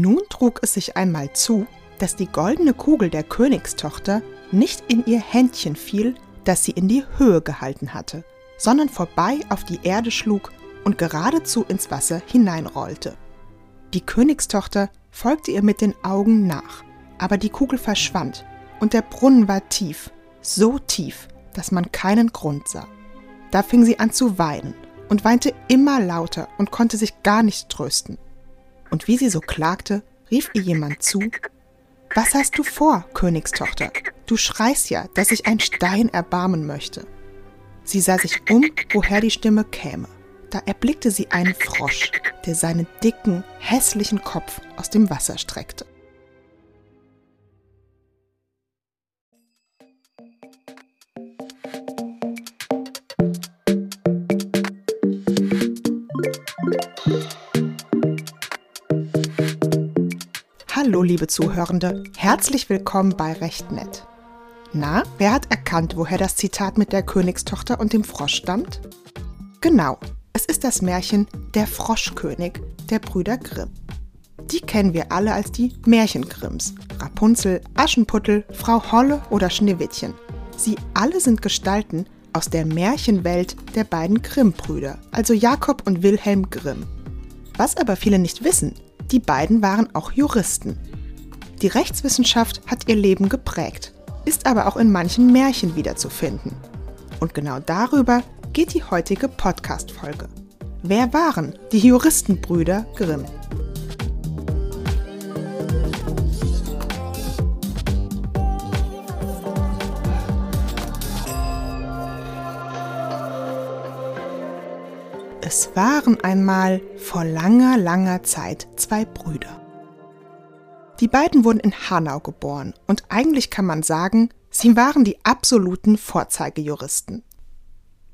Nun trug es sich einmal zu, dass die goldene Kugel der Königstochter nicht in ihr Händchen fiel, das sie in die Höhe gehalten hatte, sondern vorbei auf die Erde schlug und geradezu ins Wasser hineinrollte. Die Königstochter folgte ihr mit den Augen nach, aber die Kugel verschwand und der Brunnen war tief, so tief, dass man keinen Grund sah. Da fing sie an zu weinen und weinte immer lauter und konnte sich gar nicht trösten. Und wie sie so klagte, rief ihr jemand zu Was hast du vor, Königstochter? Du schreist ja, dass sich ein Stein erbarmen möchte. Sie sah sich um, woher die Stimme käme. Da erblickte sie einen Frosch, der seinen dicken, hässlichen Kopf aus dem Wasser streckte. Liebe Zuhörende, herzlich willkommen bei Recht Nett. Na, wer hat erkannt, woher das Zitat mit der Königstochter und dem Frosch stammt? Genau, es ist das Märchen Der Froschkönig der Brüder Grimm. Die kennen wir alle als die Märchengrimms. Rapunzel, Aschenputtel, Frau Holle oder Schneewittchen. Sie alle sind Gestalten aus der Märchenwelt der beiden Grimm-Brüder, also Jakob und Wilhelm Grimm. Was aber viele nicht wissen, die beiden waren auch Juristen. Die Rechtswissenschaft hat ihr Leben geprägt, ist aber auch in manchen Märchen wiederzufinden. Und genau darüber geht die heutige Podcast-Folge. Wer waren die Juristenbrüder Grimm? Es waren einmal vor langer, langer Zeit zwei Brüder. Die beiden wurden in Hanau geboren und eigentlich kann man sagen, sie waren die absoluten Vorzeigejuristen.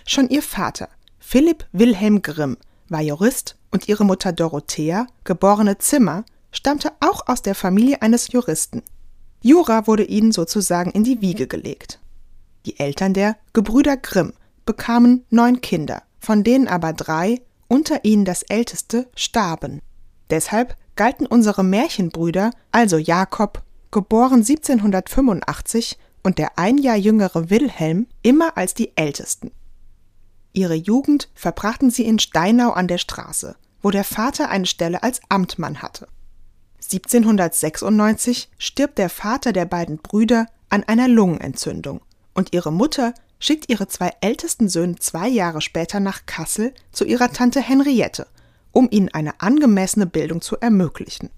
Schon ihr Vater, Philipp Wilhelm Grimm, war Jurist und ihre Mutter Dorothea, geborene Zimmer, stammte auch aus der Familie eines Juristen. Jura wurde ihnen sozusagen in die Wiege gelegt. Die Eltern der Gebrüder Grimm bekamen neun Kinder von denen aber drei, unter ihnen das älteste, starben. Deshalb galten unsere Märchenbrüder, also Jakob, geboren 1785, und der ein Jahr jüngere Wilhelm immer als die ältesten. Ihre Jugend verbrachten sie in Steinau an der Straße, wo der Vater eine Stelle als Amtmann hatte. 1796 stirbt der Vater der beiden Brüder an einer Lungenentzündung und ihre Mutter schickt ihre zwei ältesten Söhne zwei Jahre später nach Kassel zu ihrer Tante Henriette, um ihnen eine angemessene Bildung zu ermöglichen.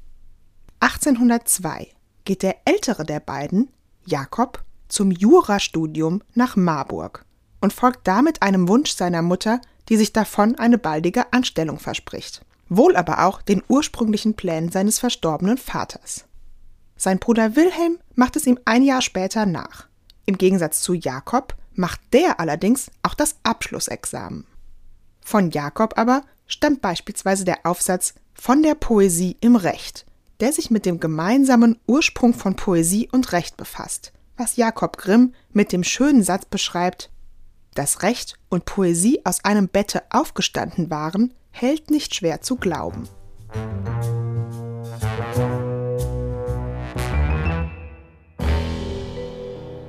1802 geht der ältere der beiden, Jakob, zum Jurastudium nach Marburg und folgt damit einem Wunsch seiner Mutter, die sich davon eine baldige Anstellung verspricht, wohl aber auch den ursprünglichen Plänen seines verstorbenen Vaters. Sein Bruder Wilhelm macht es ihm ein Jahr später nach. Im Gegensatz zu Jakob macht der allerdings auch das Abschlussexamen. Von Jakob aber stammt beispielsweise der Aufsatz Von der Poesie im Recht, der sich mit dem gemeinsamen Ursprung von Poesie und Recht befasst, was Jakob Grimm mit dem schönen Satz beschreibt Dass Recht und Poesie aus einem Bette aufgestanden waren, hält nicht schwer zu glauben.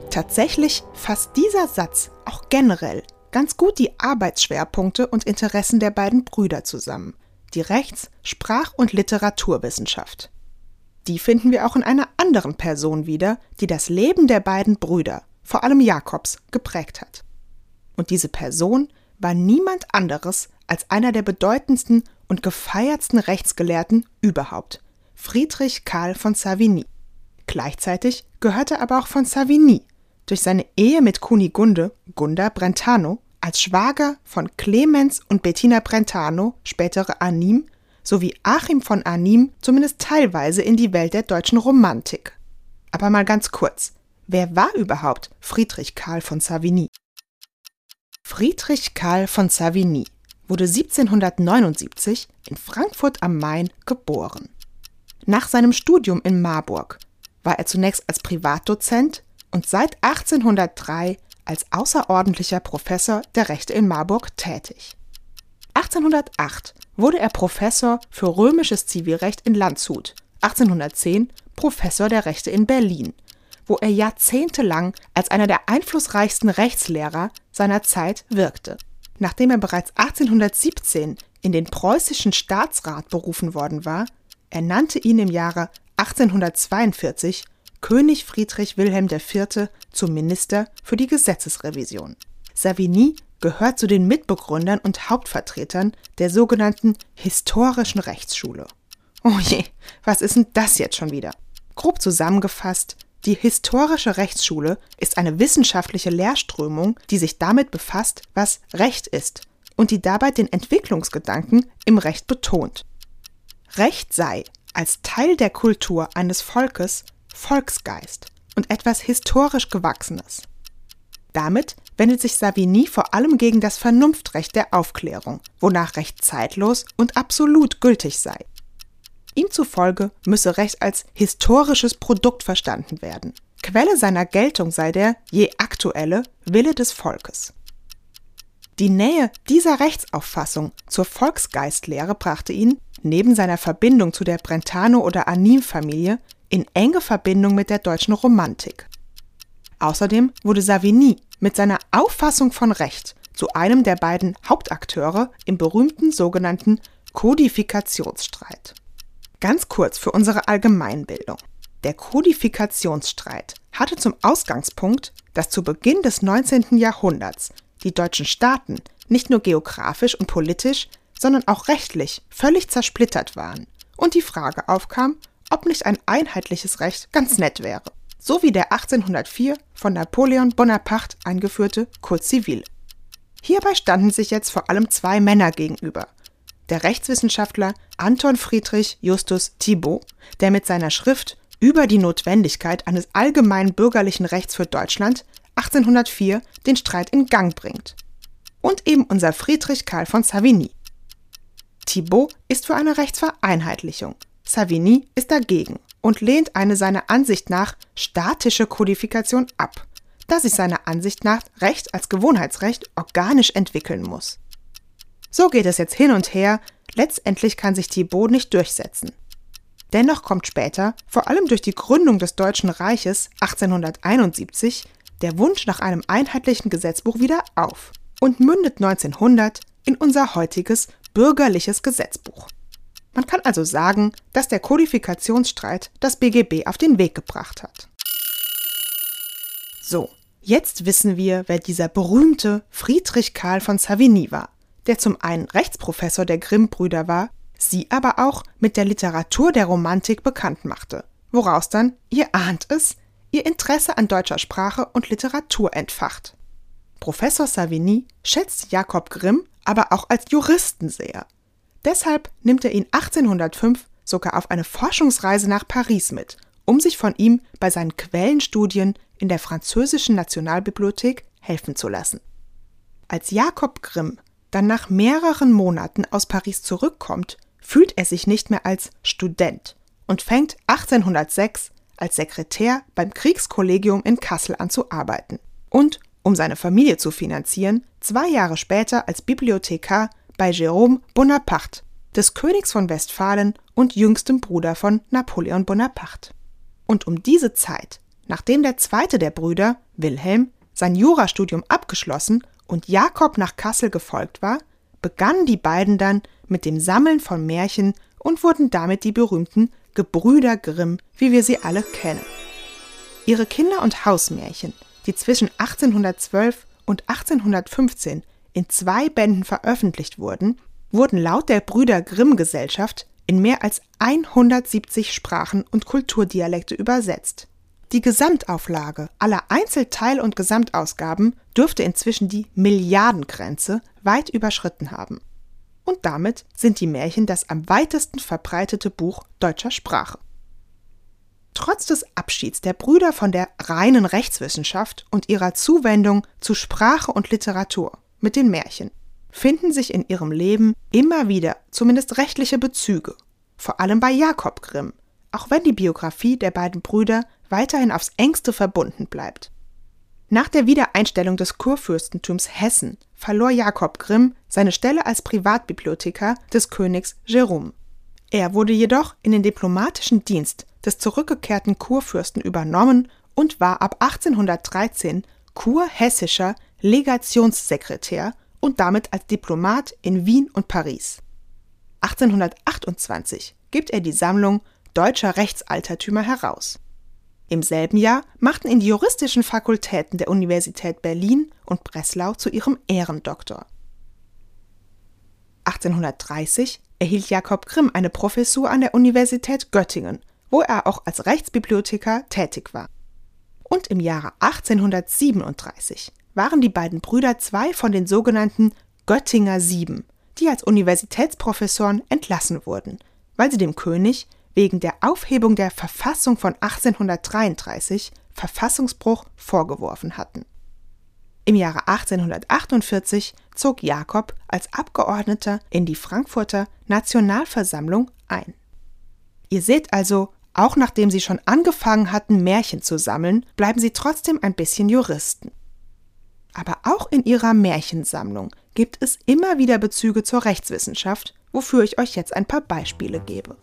Tatsächlich fasst dieser Satz auch generell ganz gut die Arbeitsschwerpunkte und Interessen der beiden Brüder zusammen, die Rechts-, Sprach- und Literaturwissenschaft. Die finden wir auch in einer anderen Person wieder, die das Leben der beiden Brüder, vor allem Jakobs, geprägt hat. Und diese Person war niemand anderes als einer der bedeutendsten und gefeiertsten Rechtsgelehrten überhaupt, Friedrich Karl von Savigny. Gleichzeitig gehörte aber auch von Savigny durch seine Ehe mit Kunigunde, Gunda Brentano, als Schwager von Clemens und Bettina Brentano, spätere Anim, sowie Achim von Anim zumindest teilweise in die Welt der deutschen Romantik. Aber mal ganz kurz, wer war überhaupt Friedrich Karl von Savigny? Friedrich Karl von Savigny wurde 1779 in Frankfurt am Main geboren. Nach seinem Studium in Marburg war er zunächst als Privatdozent und seit 1803 als außerordentlicher Professor der Rechte in Marburg tätig. 1808 wurde er Professor für römisches Zivilrecht in Landshut, 1810 Professor der Rechte in Berlin, wo er jahrzehntelang als einer der einflussreichsten Rechtslehrer seiner Zeit wirkte. Nachdem er bereits 1817 in den preußischen Staatsrat berufen worden war, ernannte ihn im Jahre 1842 König Friedrich Wilhelm IV. zum Minister für die Gesetzesrevision. Savigny gehört zu den Mitbegründern und Hauptvertretern der sogenannten historischen Rechtsschule. Oh je, was ist denn das jetzt schon wieder? Grob zusammengefasst, die historische Rechtsschule ist eine wissenschaftliche Lehrströmung, die sich damit befasst, was Recht ist und die dabei den Entwicklungsgedanken im Recht betont. Recht sei als Teil der Kultur eines Volkes Volksgeist und etwas historisch Gewachsenes. Damit wendet sich Savigny vor allem gegen das Vernunftrecht der Aufklärung, wonach Recht zeitlos und absolut gültig sei. Ihm zufolge müsse Recht als historisches Produkt verstanden werden. Quelle seiner Geltung sei der je aktuelle Wille des Volkes. Die Nähe dieser Rechtsauffassung zur Volksgeistlehre brachte ihn, neben seiner Verbindung zu der Brentano- oder Anim-Familie, in enge Verbindung mit der deutschen Romantik. Außerdem wurde Savigny mit seiner Auffassung von Recht zu einem der beiden Hauptakteure im berühmten sogenannten Kodifikationsstreit. Ganz kurz für unsere Allgemeinbildung. Der Kodifikationsstreit hatte zum Ausgangspunkt, dass zu Beginn des 19. Jahrhunderts die deutschen Staaten nicht nur geografisch und politisch, sondern auch rechtlich völlig zersplittert waren und die Frage aufkam, ob nicht ein einheitliches Recht ganz nett wäre. So wie der 1804 von Napoleon Bonaparte eingeführte Code Civil. Hierbei standen sich jetzt vor allem zwei Männer gegenüber, der Rechtswissenschaftler Anton Friedrich Justus Thibaut, der mit seiner Schrift über die Notwendigkeit eines allgemeinen bürgerlichen Rechts für Deutschland 1804 den Streit in Gang bringt. Und eben unser Friedrich Karl von Savigny. Thibaut ist für eine Rechtsvereinheitlichung, Savigny ist dagegen und lehnt eine seiner Ansicht nach statische Kodifikation ab, da sich seiner Ansicht nach Recht als Gewohnheitsrecht organisch entwickeln muss. So geht es jetzt hin und her, letztendlich kann sich Thibaut nicht durchsetzen. Dennoch kommt später, vor allem durch die Gründung des Deutschen Reiches 1871, der Wunsch nach einem einheitlichen Gesetzbuch wieder auf und mündet 1900 in unser heutiges bürgerliches Gesetzbuch. Man kann also sagen, dass der Kodifikationsstreit das BGB auf den Weg gebracht hat. So, jetzt wissen wir, wer dieser berühmte Friedrich Karl von Savigny war der zum einen Rechtsprofessor der Grimm-Brüder war, sie aber auch mit der Literatur der Romantik bekannt machte, woraus dann, ihr ahnt es, ihr Interesse an deutscher Sprache und Literatur entfacht. Professor Savigny schätzt Jakob Grimm aber auch als Juristen sehr. Deshalb nimmt er ihn 1805 sogar auf eine Forschungsreise nach Paris mit, um sich von ihm bei seinen Quellenstudien in der französischen Nationalbibliothek helfen zu lassen. Als Jakob Grimm dann nach mehreren Monaten aus Paris zurückkommt, fühlt er sich nicht mehr als Student und fängt 1806 als Sekretär beim Kriegskollegium in Kassel an zu arbeiten und, um seine Familie zu finanzieren, zwei Jahre später als Bibliothekar bei Jérôme Bonaparte, des Königs von Westfalen und jüngstem Bruder von Napoleon Bonaparte. Und um diese Zeit, nachdem der zweite der Brüder, Wilhelm, sein Jurastudium abgeschlossen und Jakob nach Kassel gefolgt war, begannen die beiden dann mit dem Sammeln von Märchen und wurden damit die berühmten Gebrüder Grimm, wie wir sie alle kennen. Ihre Kinder- und Hausmärchen, die zwischen 1812 und 1815 in zwei Bänden veröffentlicht wurden, wurden laut der Brüder Grimm Gesellschaft in mehr als 170 Sprachen und Kulturdialekte übersetzt. Die Gesamtauflage aller Einzelteil- und Gesamtausgaben dürfte inzwischen die Milliardengrenze weit überschritten haben. Und damit sind die Märchen das am weitesten verbreitete Buch deutscher Sprache. Trotz des Abschieds der Brüder von der reinen Rechtswissenschaft und ihrer Zuwendung zu Sprache und Literatur mit den Märchen finden sich in ihrem Leben immer wieder zumindest rechtliche Bezüge, vor allem bei Jakob Grimm, auch wenn die Biografie der beiden Brüder weiterhin aufs engste verbunden bleibt. Nach der Wiedereinstellung des Kurfürstentums Hessen verlor Jakob Grimm seine Stelle als Privatbibliothekar des Königs Jérôme. Er wurde jedoch in den diplomatischen Dienst des zurückgekehrten Kurfürsten übernommen und war ab 1813 kurhessischer Legationssekretär und damit als Diplomat in Wien und Paris. 1828 gibt er die Sammlung Deutscher Rechtsaltertümer heraus. Im selben Jahr machten ihn die juristischen Fakultäten der Universität Berlin und Breslau zu ihrem Ehrendoktor. 1830 erhielt Jakob Grimm eine Professur an der Universität Göttingen, wo er auch als Rechtsbibliothekar tätig war. Und im Jahre 1837 waren die beiden Brüder zwei von den sogenannten Göttinger Sieben, die als Universitätsprofessoren entlassen wurden, weil sie dem König wegen der Aufhebung der Verfassung von 1833 Verfassungsbruch vorgeworfen hatten. Im Jahre 1848 zog Jakob als Abgeordneter in die Frankfurter Nationalversammlung ein. Ihr seht also, auch nachdem sie schon angefangen hatten, Märchen zu sammeln, bleiben sie trotzdem ein bisschen Juristen. Aber auch in ihrer Märchensammlung gibt es immer wieder Bezüge zur Rechtswissenschaft, wofür ich euch jetzt ein paar Beispiele gebe.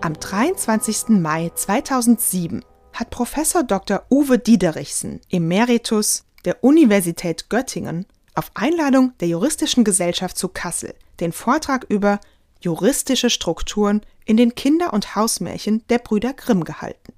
Am 23. Mai 2007 hat Professor Dr. Uwe Diederichsen, Emeritus der Universität Göttingen, auf Einladung der Juristischen Gesellschaft zu Kassel den Vortrag über juristische Strukturen in den Kinder- und Hausmärchen der Brüder Grimm gehalten.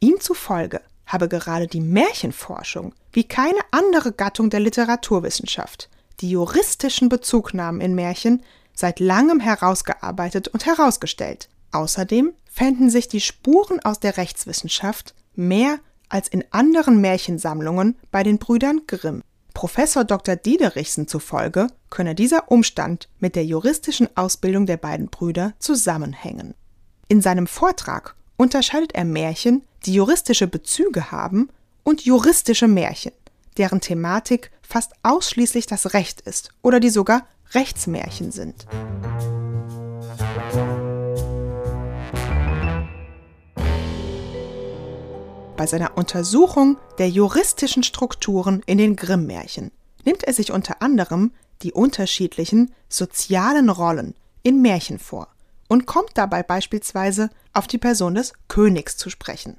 Ihm zufolge habe gerade die Märchenforschung wie keine andere Gattung der Literaturwissenschaft die juristischen Bezugnahmen in Märchen seit langem herausgearbeitet und herausgestellt. Außerdem fänden sich die Spuren aus der Rechtswissenschaft mehr als in anderen Märchensammlungen bei den Brüdern Grimm. Professor Dr. Diederichsen zufolge könne dieser Umstand mit der juristischen Ausbildung der beiden Brüder zusammenhängen. In seinem Vortrag unterscheidet er Märchen, die juristische Bezüge haben, und juristische Märchen, deren Thematik fast ausschließlich das Recht ist oder die sogar Rechtsmärchen sind. Bei seiner Untersuchung der juristischen Strukturen in den Grimm-Märchen nimmt er sich unter anderem die unterschiedlichen sozialen Rollen in Märchen vor und kommt dabei beispielsweise auf die Person des Königs zu sprechen.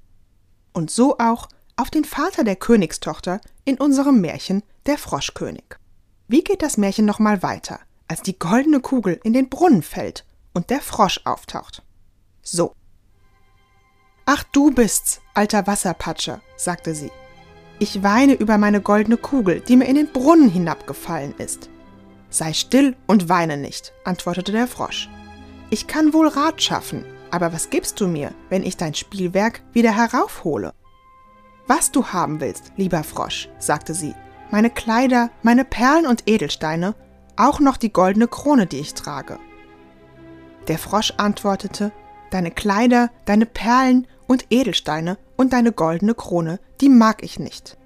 Und so auch auf den Vater der Königstochter in unserem Märchen Der Froschkönig. Wie geht das Märchen nochmal weiter, als die goldene Kugel in den Brunnen fällt und der Frosch auftaucht? So. Ach, du bist's, alter Wasserpatscher, sagte sie. Ich weine über meine goldene Kugel, die mir in den Brunnen hinabgefallen ist. Sei still und weine nicht, antwortete der Frosch. Ich kann wohl Rat schaffen, aber was gibst du mir, wenn ich dein Spielwerk wieder heraufhole? Was du haben willst, lieber Frosch, sagte sie, meine Kleider, meine Perlen und Edelsteine, auch noch die goldene Krone, die ich trage. Der Frosch antwortete, Deine Kleider, deine Perlen und Edelsteine und deine goldene Krone, die mag ich nicht.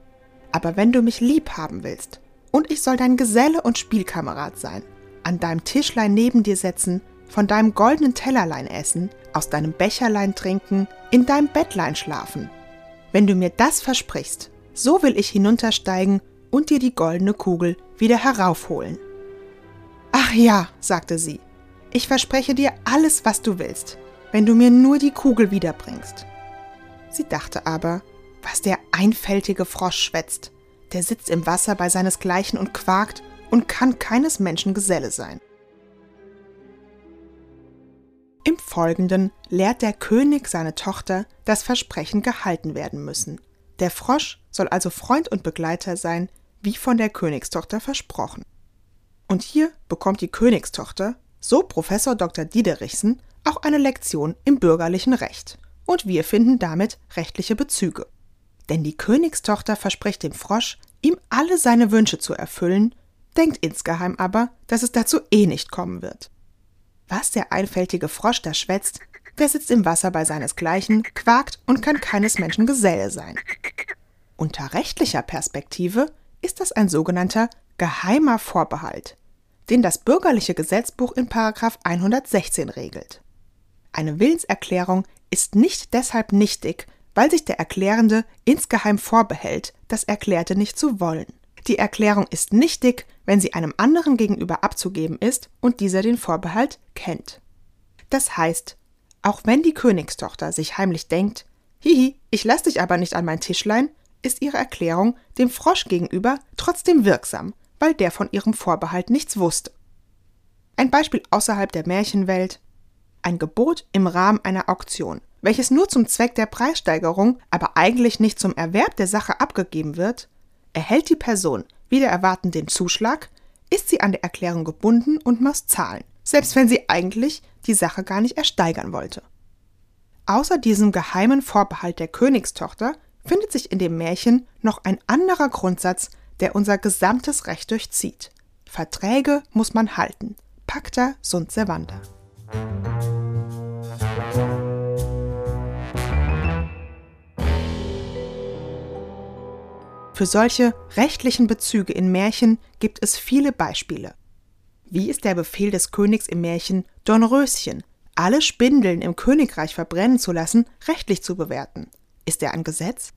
Aber wenn du mich lieb haben willst, und ich soll dein Geselle und Spielkamerad sein, an deinem Tischlein neben dir setzen, von deinem goldenen Tellerlein essen, aus deinem Becherlein trinken, in deinem Bettlein schlafen. Wenn du mir das versprichst, so will ich hinuntersteigen und dir die goldene Kugel wieder heraufholen. Ach ja, sagte sie, ich verspreche dir alles, was du willst, wenn du mir nur die Kugel wiederbringst. Sie dachte aber, was der einfältige Frosch schwätzt, der sitzt im Wasser bei seinesgleichen und quakt und kann keines Menschen Geselle sein. Im Folgenden lehrt der König seine Tochter, dass Versprechen gehalten werden müssen. Der Frosch soll also Freund und Begleiter sein, wie von der Königstochter versprochen. Und hier bekommt die Königstochter, so Professor Dr. Diederichsen, auch eine Lektion im bürgerlichen Recht. Und wir finden damit rechtliche Bezüge. Denn die Königstochter verspricht dem Frosch, ihm alle seine Wünsche zu erfüllen, denkt insgeheim aber, dass es dazu eh nicht kommen wird. Was der einfältige Frosch da schwätzt, der sitzt im Wasser bei seinesgleichen, quakt und kann keines Menschen Geselle sein. Unter rechtlicher Perspektive ist das ein sogenannter geheimer Vorbehalt, den das bürgerliche Gesetzbuch in 116 regelt. Eine Willenserklärung ist nicht deshalb nichtig, weil sich der Erklärende insgeheim vorbehält, das Erklärte nicht zu wollen. Die Erklärung ist nicht dick, wenn sie einem anderen gegenüber abzugeben ist und dieser den Vorbehalt kennt. Das heißt, auch wenn die Königstochter sich heimlich denkt, hihi, ich lass dich aber nicht an mein Tischlein, ist ihre Erklärung dem Frosch gegenüber trotzdem wirksam, weil der von ihrem Vorbehalt nichts wusste. Ein Beispiel außerhalb der Märchenwelt ein Gebot im Rahmen einer Auktion, welches nur zum Zweck der Preissteigerung, aber eigentlich nicht zum Erwerb der Sache abgegeben wird, erhält die Person wieder erwarten den Zuschlag, ist sie an der Erklärung gebunden und muss zahlen, selbst wenn sie eigentlich die Sache gar nicht ersteigern wollte. Außer diesem geheimen Vorbehalt der Königstochter findet sich in dem Märchen noch ein anderer Grundsatz, der unser gesamtes Recht durchzieht. Verträge muss man halten. Pacta sunt servanda. Für solche rechtlichen Bezüge in Märchen gibt es viele Beispiele. Wie ist der Befehl des Königs im Märchen Dornröschen, alle Spindeln im Königreich verbrennen zu lassen, rechtlich zu bewerten? Ist er ein Gesetz?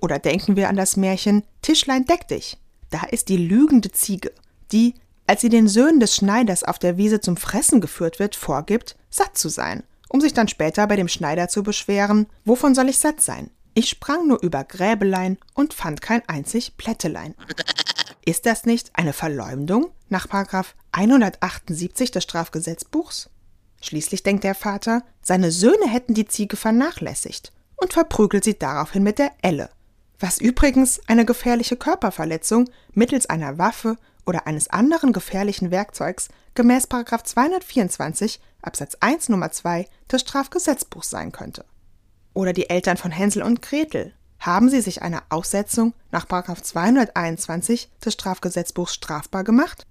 Oder denken wir an das Märchen Tischlein deck dich. Da ist die lügende Ziege, die, als sie den Söhnen des Schneiders auf der Wiese zum Fressen geführt wird, vorgibt, satt zu sein, um sich dann später bei dem Schneider zu beschweren, wovon soll ich satt sein? Ich sprang nur über Gräbelein und fand kein einzig Plättelein. Ist das nicht eine Verleumdung nach 178 des Strafgesetzbuchs? Schließlich denkt der Vater, seine Söhne hätten die Ziege vernachlässigt und verprügelt sie daraufhin mit der Elle, was übrigens eine gefährliche Körperverletzung mittels einer Waffe oder eines anderen gefährlichen Werkzeugs gemäß 224 Absatz 1 Nummer 2 des Strafgesetzbuchs sein könnte oder die Eltern von Hänsel und Gretel. Haben sie sich einer Aussetzung nach 221 des Strafgesetzbuchs strafbar gemacht?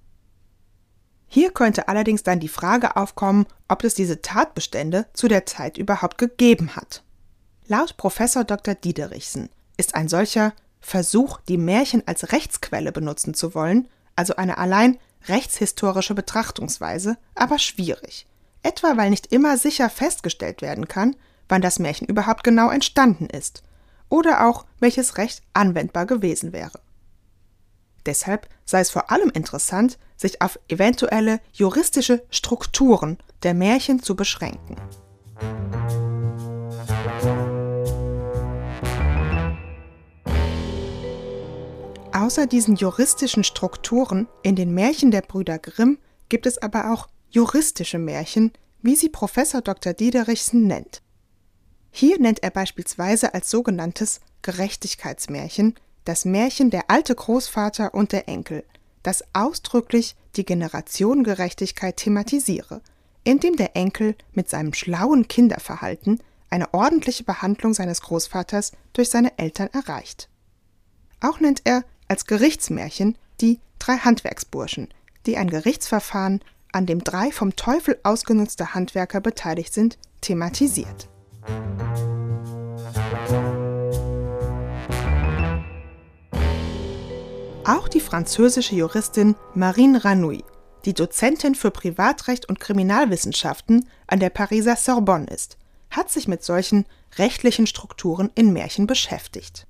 Hier könnte allerdings dann die Frage aufkommen, ob es diese Tatbestände zu der Zeit überhaupt gegeben hat. Laut Professor Dr. Diederichsen ist ein solcher Versuch, die Märchen als Rechtsquelle benutzen zu wollen, also eine allein rechtshistorische Betrachtungsweise, aber schwierig, etwa weil nicht immer sicher festgestellt werden kann, wann das Märchen überhaupt genau entstanden ist oder auch welches Recht anwendbar gewesen wäre. Deshalb sei es vor allem interessant, sich auf eventuelle juristische Strukturen der Märchen zu beschränken. Außer diesen juristischen Strukturen in den Märchen der Brüder Grimm gibt es aber auch juristische Märchen, wie sie Professor Dr. Diederichsen nennt. Hier nennt er beispielsweise als sogenanntes Gerechtigkeitsmärchen das Märchen Der alte Großvater und der Enkel, das ausdrücklich die Generationengerechtigkeit thematisiere, indem der Enkel mit seinem schlauen Kinderverhalten eine ordentliche Behandlung seines Großvaters durch seine Eltern erreicht. Auch nennt er als Gerichtsmärchen die drei Handwerksburschen, die ein Gerichtsverfahren, an dem drei vom Teufel ausgenutzte Handwerker beteiligt sind, thematisiert. Auch die französische Juristin Marine Ranouille, die Dozentin für Privatrecht und Kriminalwissenschaften an der Pariser Sorbonne ist, hat sich mit solchen rechtlichen Strukturen in Märchen beschäftigt.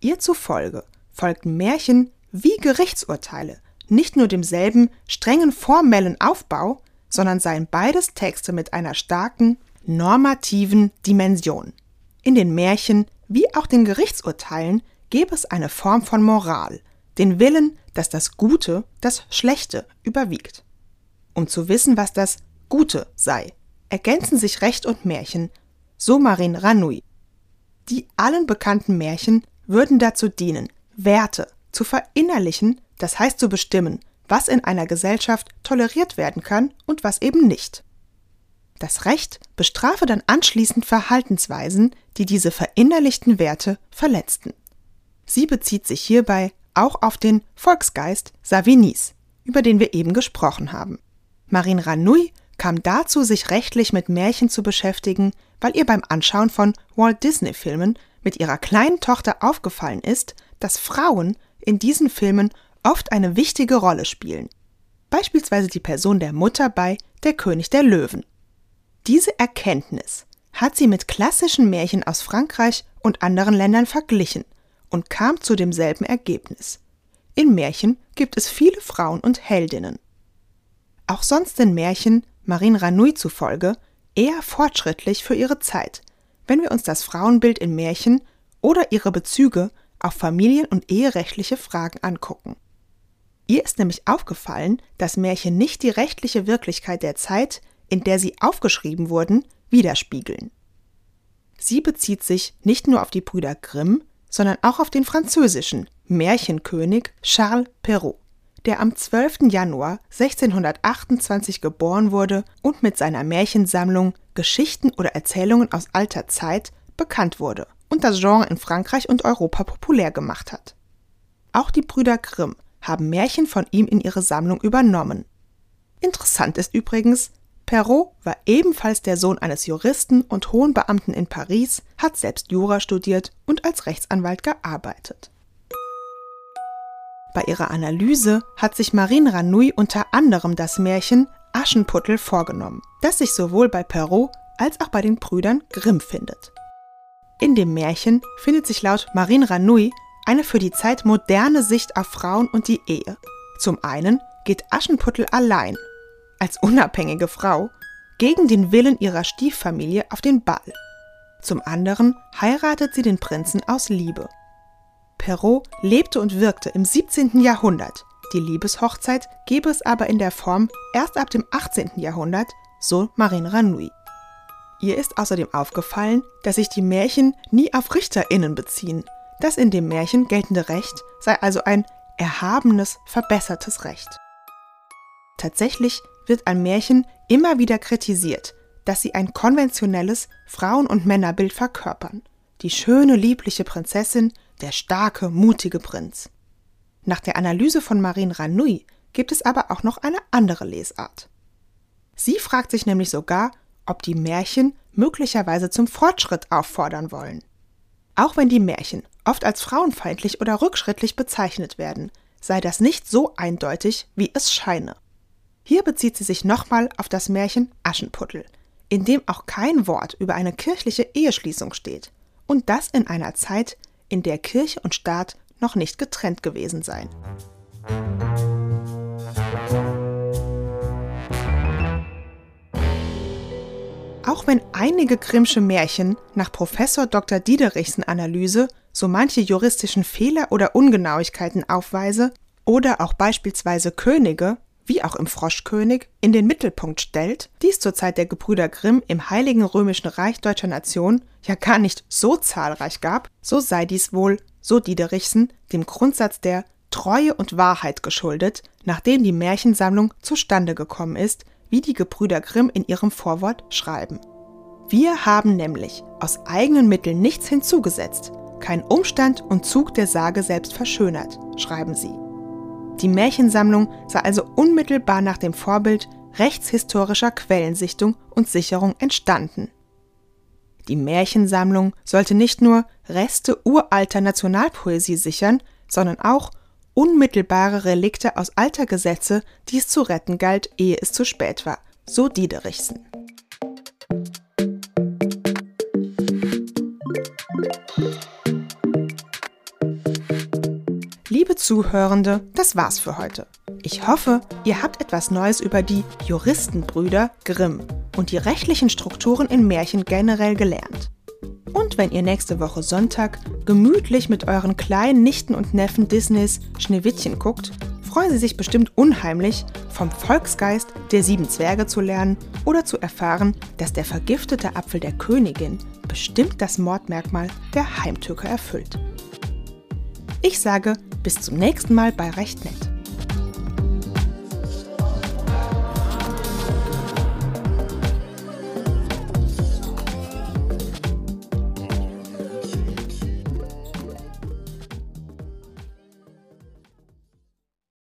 Ihr zufolge folgten Märchen wie Gerichtsurteile nicht nur demselben strengen formellen Aufbau, sondern seien beides Texte mit einer starken normativen Dimension. In den Märchen wie auch den Gerichtsurteilen gäbe es eine Form von Moral, den Willen, dass das Gute das Schlechte überwiegt. Um zu wissen, was das Gute sei, ergänzen sich Recht und Märchen, so Marin Ranui. Die allen bekannten Märchen würden dazu dienen, Werte zu verinnerlichen, das heißt zu bestimmen, was in einer Gesellschaft toleriert werden kann und was eben nicht. Das Recht bestrafe dann anschließend Verhaltensweisen, die diese verinnerlichten Werte verletzten. Sie bezieht sich hierbei auch auf den Volksgeist Savinis, über den wir eben gesprochen haben. Marine Ranouille kam dazu, sich rechtlich mit Märchen zu beschäftigen, weil ihr beim Anschauen von Walt Disney-Filmen mit ihrer kleinen Tochter aufgefallen ist, dass Frauen in diesen Filmen oft eine wichtige Rolle spielen. Beispielsweise die Person der Mutter bei Der König der Löwen. Diese Erkenntnis hat sie mit klassischen Märchen aus Frankreich und anderen Ländern verglichen und kam zu demselben Ergebnis. in Märchen gibt es viele Frauen und Heldinnen. Auch sonst sind Märchen, Marin Ranui zufolge, eher fortschrittlich für ihre Zeit, wenn wir uns das Frauenbild in Märchen oder ihre Bezüge auf Familien- und eherechtliche Fragen angucken. Ihr ist nämlich aufgefallen, dass Märchen nicht die rechtliche Wirklichkeit der Zeit, in der sie aufgeschrieben wurden, widerspiegeln. Sie bezieht sich nicht nur auf die Brüder Grimm, sondern auch auf den französischen Märchenkönig Charles Perrault, der am 12. Januar 1628 geboren wurde und mit seiner Märchensammlung Geschichten oder Erzählungen aus alter Zeit bekannt wurde und das Genre in Frankreich und Europa populär gemacht hat. Auch die Brüder Grimm haben Märchen von ihm in ihre Sammlung übernommen. Interessant ist übrigens, Perrault war ebenfalls der Sohn eines Juristen und hohen Beamten in Paris, hat selbst Jura studiert und als Rechtsanwalt gearbeitet. Bei ihrer Analyse hat sich Marine Ranouille unter anderem das Märchen Aschenputtel vorgenommen, das sich sowohl bei Perrault als auch bei den Brüdern Grimm findet. In dem Märchen findet sich laut Marine Ranouille eine für die Zeit moderne Sicht auf Frauen und die Ehe. Zum einen geht Aschenputtel allein, als unabhängige Frau, gegen den Willen ihrer Stieffamilie auf den Ball. Zum anderen heiratet sie den Prinzen aus Liebe. Perrault lebte und wirkte im 17. Jahrhundert. Die Liebeshochzeit gäbe es aber in der Form erst ab dem 18. Jahrhundert, so Marine Ranouille. Ihr ist außerdem aufgefallen, dass sich die Märchen nie auf RichterInnen beziehen, das in dem Märchen geltende Recht sei also ein erhabenes, verbessertes Recht. Tatsächlich wird ein Märchen immer wieder kritisiert, dass sie ein konventionelles Frauen- und Männerbild verkörpern. Die schöne, liebliche Prinzessin, der starke, mutige Prinz. Nach der Analyse von Marine Ranouille gibt es aber auch noch eine andere Lesart. Sie fragt sich nämlich sogar, ob die Märchen möglicherweise zum Fortschritt auffordern wollen. Auch wenn die Märchen oft als frauenfeindlich oder rückschrittlich bezeichnet werden, sei das nicht so eindeutig, wie es scheine. Hier bezieht sie sich nochmal auf das Märchen Aschenputtel, in dem auch kein Wort über eine kirchliche Eheschließung steht, und das in einer Zeit, in der Kirche und Staat noch nicht getrennt gewesen seien. Auch wenn einige Grimmsche Märchen nach Professor Dr. Diederichsen Analyse so manche juristischen Fehler oder Ungenauigkeiten aufweise oder auch beispielsweise Könige, wie auch im Froschkönig, in den Mittelpunkt stellt, dies zur Zeit der Gebrüder Grimm im Heiligen Römischen Reich deutscher Nation ja gar nicht so zahlreich gab, so sei dies wohl, so Diederichsen, dem Grundsatz der Treue und Wahrheit geschuldet, nachdem die Märchensammlung zustande gekommen ist, wie die Gebrüder Grimm in ihrem Vorwort schreiben. Wir haben nämlich aus eigenen Mitteln nichts hinzugesetzt, kein Umstand und Zug der Sage selbst verschönert, schreiben sie. Die Märchensammlung sei also unmittelbar nach dem Vorbild rechtshistorischer Quellensichtung und Sicherung entstanden. Die Märchensammlung sollte nicht nur Reste uralter Nationalpoesie sichern, sondern auch unmittelbare Relikte aus alter Gesetze, die es zu retten galt, ehe es zu spät war, so Diederichsen. Liebe Zuhörende, das war's für heute. Ich hoffe, ihr habt etwas Neues über die Juristenbrüder Grimm und die rechtlichen Strukturen in Märchen generell gelernt. Und wenn ihr nächste Woche Sonntag gemütlich mit euren kleinen Nichten und Neffen Disneys Schneewittchen guckt, freuen sie sich bestimmt unheimlich, vom Volksgeist der sieben Zwerge zu lernen oder zu erfahren, dass der vergiftete Apfel der Königin bestimmt das Mordmerkmal der Heimtücke erfüllt. Ich sage bis zum nächsten Mal bei Recht Nett.